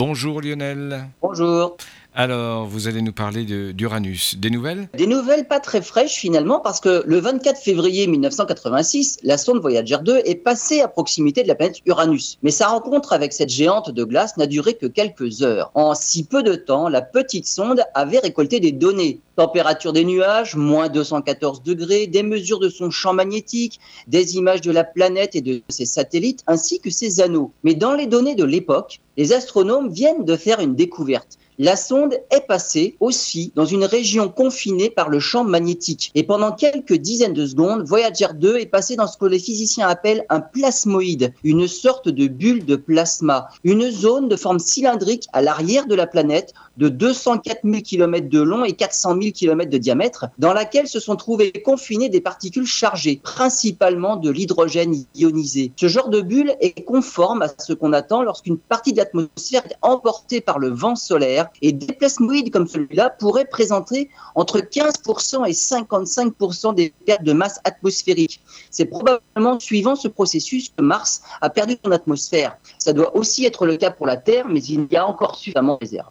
Bonjour Lionel. Bonjour. Alors, vous allez nous parler d'Uranus. Des nouvelles? Des nouvelles pas très fraîches finalement, parce que le 24 février 1986, la sonde Voyager 2 est passée à proximité de la planète Uranus. Mais sa rencontre avec cette géante de glace n'a duré que quelques heures. En si peu de temps, la petite sonde avait récolté des données. Température des nuages, moins 214 degrés, des mesures de son champ magnétique, des images de la planète et de ses satellites, ainsi que ses anneaux. Mais dans les données de l'époque, les astronomes viennent de faire une découverte la sonde est passée aussi dans une région confinée par le champ magnétique. Et pendant quelques dizaines de secondes, Voyager 2 est passé dans ce que les physiciens appellent un plasmoïde, une sorte de bulle de plasma, une zone de forme cylindrique à l'arrière de la planète de 204 000 km de long et 400 000 km de diamètre, dans laquelle se sont trouvées confinées des particules chargées, principalement de l'hydrogène ionisé. Ce genre de bulle est conforme à ce qu'on attend lorsqu'une partie de l'atmosphère est emportée par le vent solaire et des plasmoïdes comme celui-là pourraient présenter entre 15% et 55% des pertes de masse atmosphérique. C'est probablement suivant ce processus que Mars a perdu son atmosphère. Ça doit aussi être le cas pour la Terre, mais il y a encore suffisamment de réserves.